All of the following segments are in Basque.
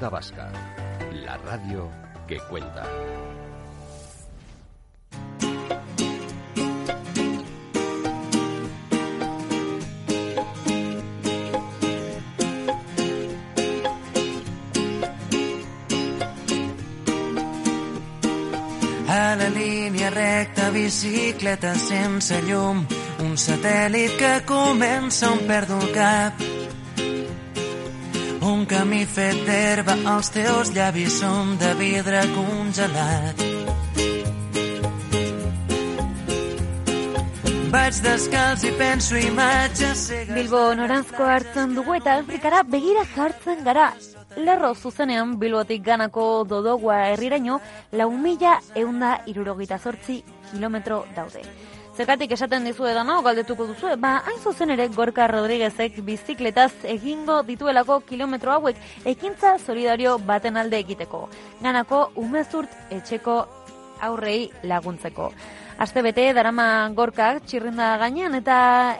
La radio que cuenta. A la línia recta, bicicleta sense llum, un satèl·lit que comença on perdo cap. Un camí fet d'herba, els teus llavis són de vidre congelat. Vaig descalç i penso imatges. Bilbo noranzko hartzen dugu eta Afrikara begira jartzen gara. Lerro zuzenean Bilbotik ganako dodogua herriraino lau mila eunda irurogita zortzi kilometro daude. Zergatik esaten dizu edana, galdetuko duzu, ba, hain zuzen ere Gorka Rodriguezek bizikletaz egingo dituelako kilometro hauek ekintza solidario baten alde egiteko. Ganako umezurt etxeko aurrei laguntzeko. Aste bete darama gorkak txirrinda gainean eta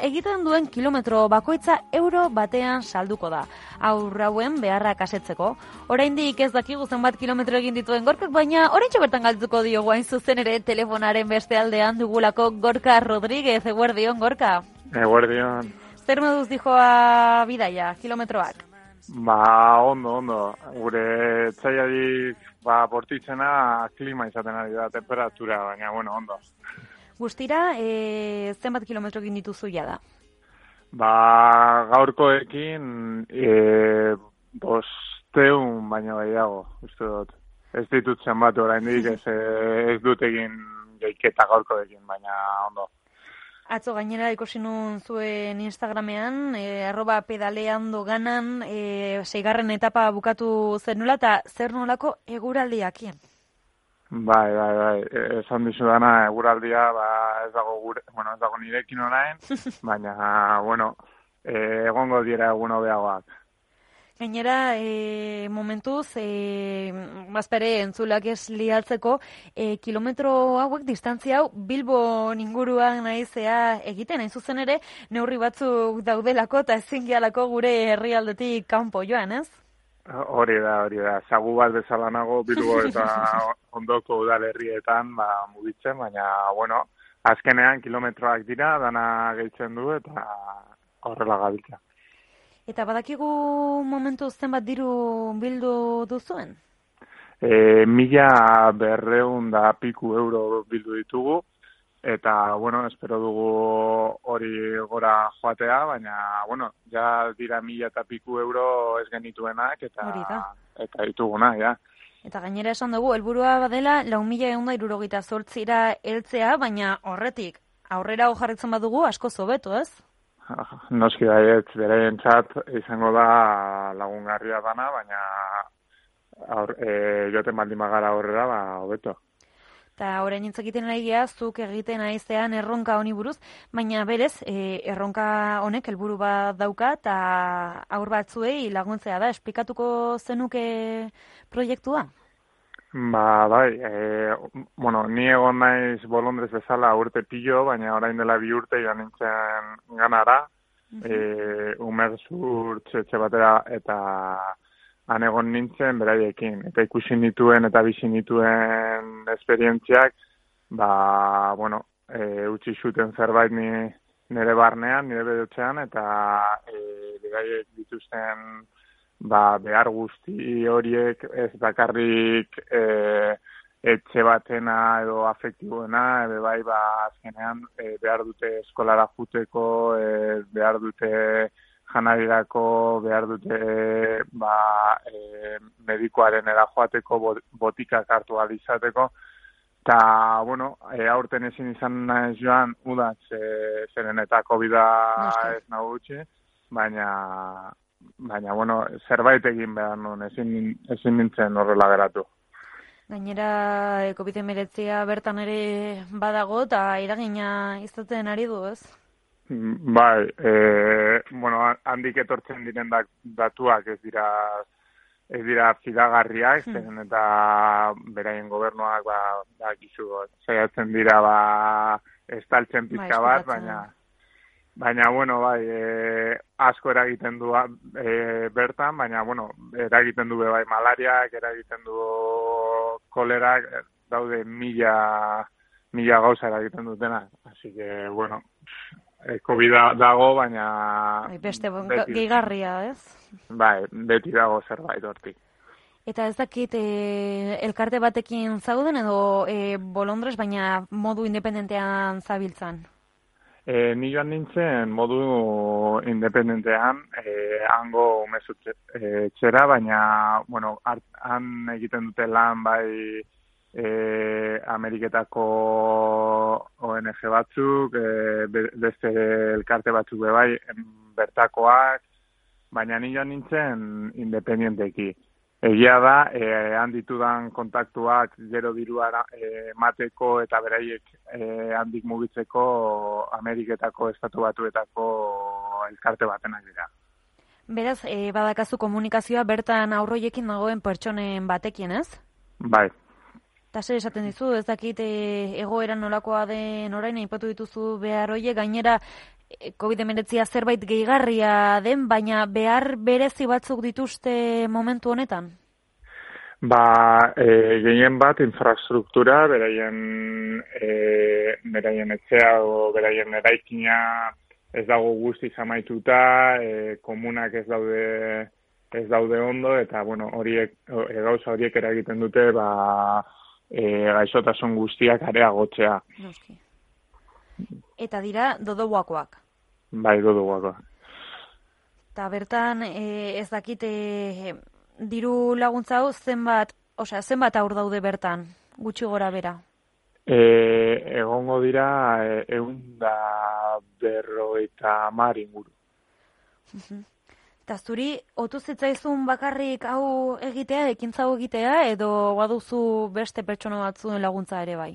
egiten duen kilometro bakoitza euro batean salduko da. Aurrauen beharra kasetzeko. Oraindik ez dakigu zenbat kilometro egin dituen gorkak, baina orain bertan galduko dio guain zuzen ere telefonaren beste aldean dugulako Gorka Rodríguez, eguerdion, Gorka. Eguerdion. Zer moduz dijoa bidaia, kilometroak? Ba, ondo, ondo. Gure txaiarik ba, bortitzena klima izaten ari da, temperatura, baina, bueno, ondo. Guztira, e, zenbat kilometro egin dituzu ja da? Ba, gaurkoekin, e, bosteun baina gehiago, uste dut. Ez ditut zenbat oraindik ez, ez dut egin geiketa gaurkoekin, baina ondo. Atzo gainera ikusi nun zuen Instagramean, e, arroba pedalean doganan, e, seigarren etapa bukatu zen nula, eta zer nolako eguraldiakien? Bai, bai, bai, esan dizu dana eguraldia, ba, ez dago gure, bueno, ez dago nirekin orain, baina, bueno, e, egongo dira egun hobeagoak. Gainera, e, momentuz, e, bazpere entzulak ez liatzeko, e, kilometro hauek, distantzia hau, Bilbo ninguruan naizea egiten, hain zuzen ere, neurri batzuk daudelako eta ezin gehalako gure herrialdetik kanpo joan, ez? Hori da, hori da. Zagu bat bezala nago Bilbo eta ondoko udalerrietan ba, mugitzen, baina, bueno, azkenean kilometroak dira, dana gehitzen du eta horrela gabiltza. Eta badakigu momentu zenbat diru bildu duzuen? E, mila berreun da piku euro bildu ditugu, eta, bueno, espero dugu hori gora joatea, baina, bueno, ja dira mila eta piku euro ez genituenak, eta, eta dituguna, ja. Eta gainera esan dugu, helburua badela, lau mila egun da irurogita zortzira heltzea, baina horretik, aurrera jarritzen badugu asko zobeto, ez? Noski baiet, bere txat izango da lagungarria dana, baina aur, e, joten baldin magara aurrera, ba, hobeto. Eta orain intzakiten nahi zuk egiten aizean erronka honi buruz, baina berez, e, erronka honek helburu bat dauka, eta aur batzuei laguntzea da, esplikatuko zenuke proiektua? Ba, bai, e, bueno, ni egon naiz bolondrez bezala urte pillo, baina orain dela bi urte joan nintzen ganara, mm -hmm. e, umerzur txetxe batera eta han egon nintzen beraiekin. Eta ikusi nituen eta bizi nituen esperientziak, ba, bueno, e, utzi zuten zerbait ni nire barnean, nire bedotzean, eta e, beraiek dituzten ba, behar guzti horiek ez bakarrik e, etxe batena edo afektiboena, edo bai ba, azkenean e, behar dute eskolara juteko, e, behar dute janarirako, behar dute ba, e, medikoaren erajoateko, botikak hartu alizateko, eta, bueno, e, aurten ezin izan naiz joan, udatz, e, zeren eta COVID-a ez nago baina baina, bueno, zerbait egin behar nuen, ezin, ezin nintzen horrela geratu. Gainera, e, COVID-19 bertan ere badago eta iragina izaten ari du, ez? Mm, Bai, e, bueno, handik etortzen diren da- datuak ez dira ez dira fidagarriak, Hmm. zen eta beraien gobernuak ba, ba gizu, saiatzen dira ba estaltzen pizka bat, ezkutatzen. baina baina bueno, bai, e, asko eragiten du e, bertan, baina bueno, eragiten du bai malariak, eragiten du kolerak, daude mila mila gauza eragiten dutena, así que bueno, e, COVID da- dago, baina Bai, beste bo- beti- gehigarria, ez? Bai, beti dago zerbait hortik. Eta ez dakit e, elkarte batekin zauden edo e, bolondrez, baina modu independentean zabiltzan. E, ni joan nintzen modu independentean, e, hango umezut e, txera, baina, bueno, han egiten dute lan bai e, Ameriketako ONG batzuk, e, be- beste elkarte batzuk bai, bertakoak, baina ni joan nintzen independenteki. Egia da, e, han ditudan kontaktuak gero dirua e, mateko eta beraiek e, handik mugitzeko Ameriketako estatu batuetako elkarte batenak dira. Beraz, e, badakazu komunikazioa bertan aurroiekin dagoen pertsonen batekin, ez? Bai, Eta zer esaten dizu, ez dakit e, egoera nolakoa den orain, aipatu dituzu behar hoiek, gainera COVID-19 zerbait gehigarria den, baina behar berezi batzuk dituzte momentu honetan? Ba, e, gehien bat infrastruktura, beraien, e, beraien etxea o beraien eraikina ez dago guztiz amaituta, e, komunak ez daude ez daude ondo eta bueno, horiek e, gauza horiek eragiten dute ba e, gaixotasun guztiak areagotzea. Noski. Eta dira dodobuakoak. Bai, duduako. Eta bertan e, ez dakit e, diru laguntza hau zenbat, osea, zenbat aur daude bertan, gutxi gora bera. E, egongo dira e, egun da berrogeita hamar inguru. Eta zuri, otu zitzaizun bakarrik hau egitea, ekintza hau egitea, edo baduzu beste pertsona batzuen laguntza ere bai?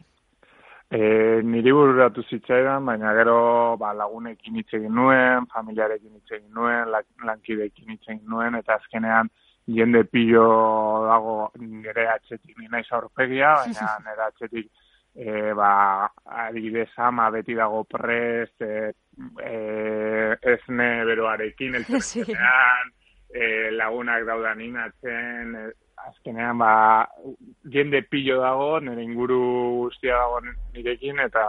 E, niri bururatu zitzaidan, baina gero ba, lagunekin hitz egin nuen, familiarekin hitz egin nuen, la- lankideekin hitz egin nuen, eta azkenean jende pilo dago nire atxetik, ni naiz aurpegia, baina nire atxetik e, ba, adibidez ama beti dago prest, e, e, esne beroarekin, Sí. eltzenean, e, lagunak daudan inatzen, e, azkenean ba, jende pilo dago, nire inguru guztia dago nirekin, eta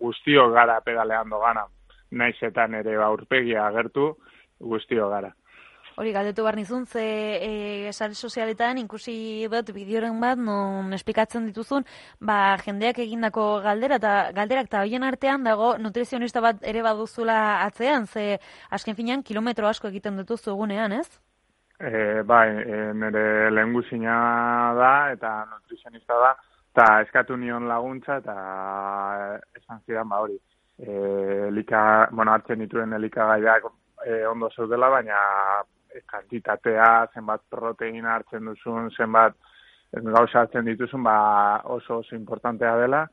guztio gara pedaleando gana. Naiz eta nire aurpegia agertu, guztio gara. Hori, galdetu behar nizun, ze e, sare sozialetan ikusi dut bideoren bat, non esplikatzen dituzun, ba, jendeak egindako galdera eta galderak eta hoien artean dago nutrizionista bat ere baduzula atzean, ze asken finean kilometro asko egiten dituzu egunean, ez? E, bai, e, nire lehengusina da eta nutrizionista da, eta eskatu nion laguntza eta esan zidan ba hori. E, elika, bueno, hartzen dituen elikagaiak e, ondo zeudela, baina kantitatea, zenbat proteina hartzen duzun, zenbat gauza hartzen dituzun, ba oso oso importantea dela,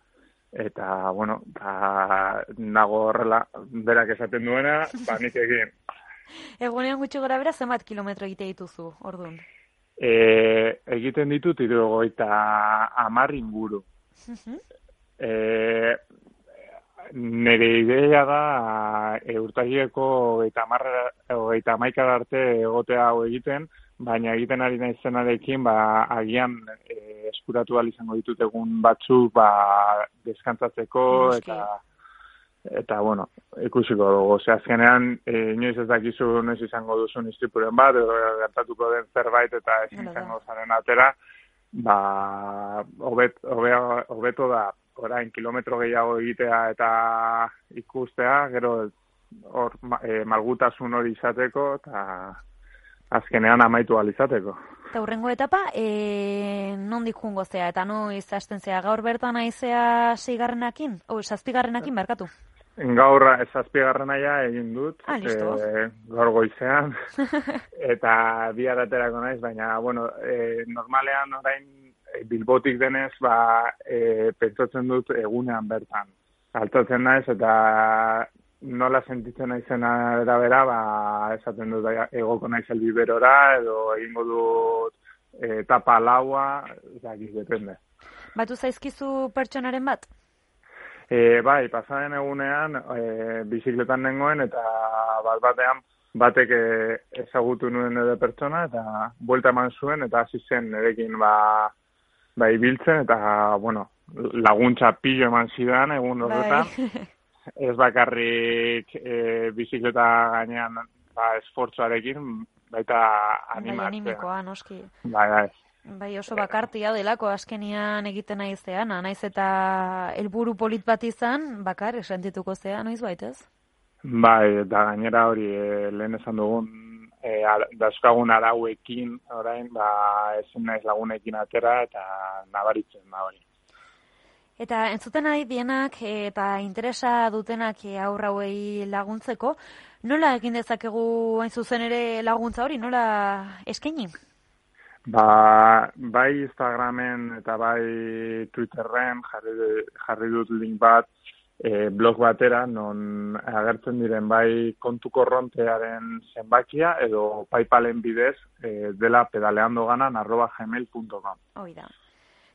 eta, bueno, ba, nago horrela, berak esaten duena, ba, nik egin. Egunean gutxi gora bera zenbat kilometro egite dituzu, orduan. E, egiten ditut irurogeita hamar inguru. E, nire ideia da e, urtagieko hogeita hamarra- hogeita hamaikara arte egotea hau egiten, baina egiten ari naizenarekin ba, agian e, eskuratu izango ditut egun batzuk ba, deskantzatzeko Noski. eta eta bueno, ikusiko dugu. Ze azkenean, e, inoiz ez dakizu noiz izango duzun istripuren bat, edo gertatuko den zerbait eta ezin izango zaren atera, ba, hobet, hobe- hobeto da orain kilometro gehiago egitea eta ikustea, gero hor e, malgutasun hori izateko eta azkenean amaitu ahal izateko. Eta hurrengo etapa, e, nondik jungo zea, eta noiz hasten zea, gaur bertan aizea seigarrenakin, o, zazpigarrenakin, barkatu. Gaur zazpigarren aia egin dut, Ah, eh, gaur goizean, eta bihar aterako naiz, baina, bueno, eh, normalean orain eh, bilbotik denez, ba, eh, pentsatzen dut egunean bertan. Altatzen naiz, eta nola sentitzen naizena erabera, ba, esaten dut, bai, egoko naiz elbiberora, edo egingo dut eh, etapa laua, eta depende. Batu zaizkizu pertsonaren bat? E, bai, pasaren egunean e, bizikletan nengoen eta bat batean batek e, ezagutu nuen edo pertsona eta buelta eman zuen eta hasi zen nerekin ba, ba ibiltzen eta bueno, laguntza pillo eman zidan egun horretan. Bai. Ez bakarrik e, bizikleta gainean ba, esfortzuarekin, baita bai, animatzea. animikoa, noski. Bai, bai. Bai, oso bakartia delako askenian egiten nahi zeana, naiz eta helburu polit bat izan, bakar, esentituko zea, noiz baitez? Bai, eta gainera hori e, lehen esan dugun e, ar- dauzkagun arauekin orain, ba, ezin naiz lagunekin atera eta nabaritzen da hori. Eta entzuten nahi dienak eh, eta interesa dutenak eh, aurra hauei laguntzeko, nola egin dezakegu hain zuzen ere laguntza hori, nola eskaini? Ba, bai Instagramen eta bai Twitterren jarri, jarri dut link bat e, blog batera non agertzen diren bai kontu korrontearen zenbakia edo Paypalen bidez e, dela pedaleando ganan arroba gmail.com. Hoi da.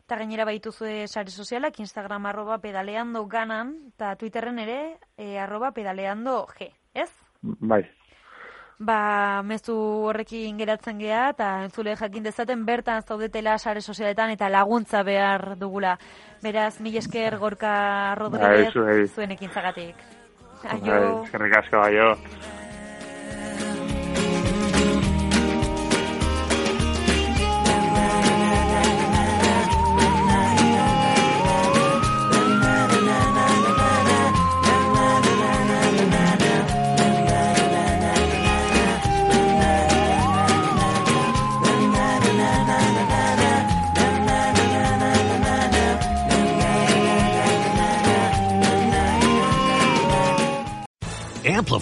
Eta gainera baituzue sare sozialak, Instagram arroba pedaleando ganan, eta Twitterren ere e, arroba pedaleando g, ez? Bai. Ba, mezu horrekin geratzen gea eta entzule jakin dezaten bertan zaudetela sare sozialetan eta laguntza behar dugula. Beraz, mil esker gorka Rodríguez Bai, zuei. zuen ekintzagatik. Bai, Aio. eskerrik asko, aio.